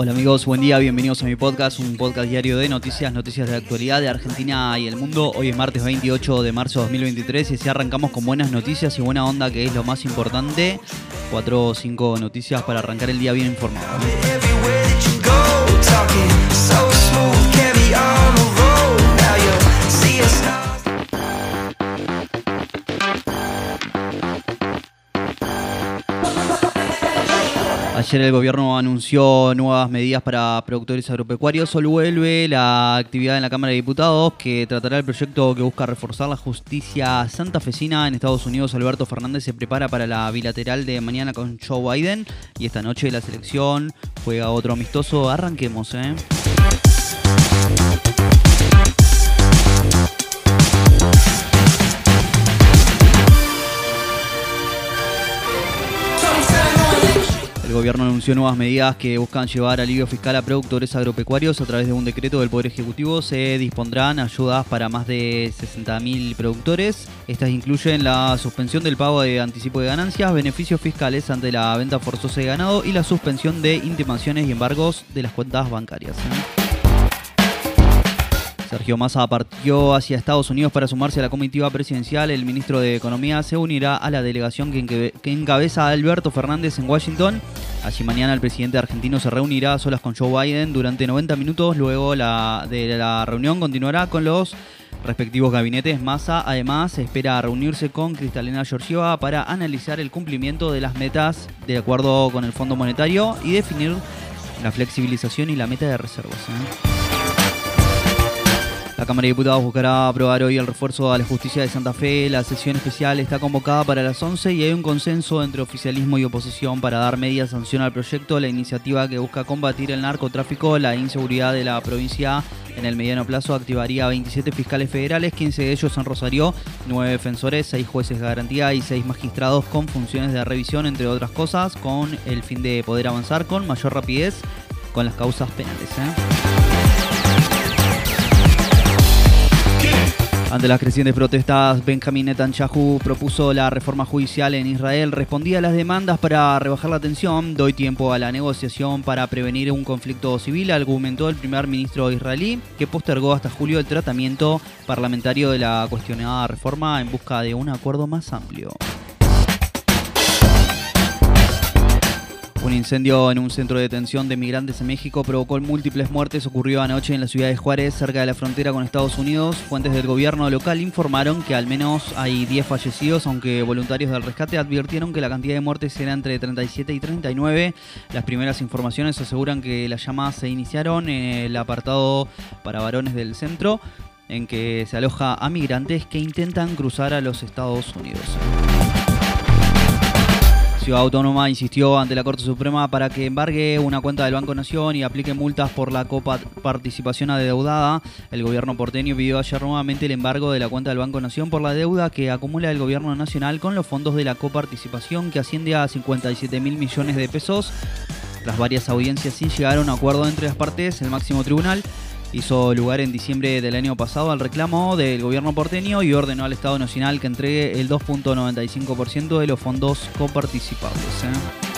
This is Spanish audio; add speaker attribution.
Speaker 1: Hola amigos, buen día, bienvenidos a mi podcast, un podcast diario de noticias, noticias de actualidad de Argentina y el mundo. Hoy es martes 28 de marzo de 2023 y así arrancamos con buenas noticias y buena onda que es lo más importante. Cuatro o cinco noticias para arrancar el día bien informado. Ayer el gobierno anunció nuevas medidas para productores agropecuarios. Hoy vuelve la actividad en la Cámara de Diputados que tratará el proyecto que busca reforzar la justicia santafesina. En Estados Unidos, Alberto Fernández se prepara para la bilateral de mañana con Joe Biden. Y esta noche la selección juega otro amistoso. Arranquemos, ¿eh? El gobierno anunció nuevas medidas que buscan llevar alivio fiscal a productores agropecuarios a través de un decreto del Poder Ejecutivo. Se dispondrán ayudas para más de 60.000 productores. Estas incluyen la suspensión del pago de anticipo de ganancias, beneficios fiscales ante la venta forzosa de ganado y la suspensión de intimaciones y embargos de las cuentas bancarias. Sergio Massa partió hacia Estados Unidos para sumarse a la comitiva presidencial. El ministro de Economía se unirá a la delegación que encabeza Alberto Fernández en Washington. Allí mañana el presidente argentino se reunirá a solas con Joe Biden durante 90 minutos. Luego la, de la reunión continuará con los respectivos gabinetes. Massa además espera reunirse con Cristalina Georgieva para analizar el cumplimiento de las metas de acuerdo con el Fondo Monetario y definir la flexibilización y la meta de reservas. ¿eh? Cámara de Diputados buscará aprobar hoy el refuerzo a la justicia de Santa Fe. La sesión especial está convocada para las 11 y hay un consenso entre oficialismo y oposición para dar media sanción al proyecto. La iniciativa que busca combatir el narcotráfico, la inseguridad de la provincia en el mediano plazo activaría 27 fiscales federales, 15 de ellos en Rosario, 9 defensores, 6 jueces de garantía y 6 magistrados con funciones de revisión, entre otras cosas, con el fin de poder avanzar con mayor rapidez con las causas penales. ¿eh? Ante las crecientes protestas, Benjamin Netanyahu propuso la reforma judicial en Israel. Respondía a las demandas para rebajar la tensión. Doy tiempo a la negociación para prevenir un conflicto civil, argumentó el primer ministro israelí, que postergó hasta julio el tratamiento parlamentario de la cuestionada reforma en busca de un acuerdo más amplio. Un incendio en un centro de detención de migrantes en México provocó múltiples muertes. Ocurrió anoche en la ciudad de Juárez, cerca de la frontera con Estados Unidos. Fuentes del gobierno local informaron que al menos hay 10 fallecidos, aunque voluntarios del rescate advirtieron que la cantidad de muertes era entre 37 y 39. Las primeras informaciones aseguran que las llamadas se iniciaron en el apartado para varones del centro, en que se aloja a migrantes que intentan cruzar a los Estados Unidos. Ciudad Autónoma insistió ante la Corte Suprema para que embargue una cuenta del Banco Nación y aplique multas por la coparticipación adeudada. El gobierno porteño pidió ayer nuevamente el embargo de la cuenta del Banco Nación por la deuda que acumula el gobierno nacional con los fondos de la coparticipación que asciende a 57 mil millones de pesos. Tras varias audiencias sin llegar a un acuerdo entre las partes, el máximo tribunal hizo lugar en diciembre del año pasado al reclamo del gobierno porteño y ordenó al Estado Nacional que entregue el 2.95% de los fondos coparticipables. ¿eh?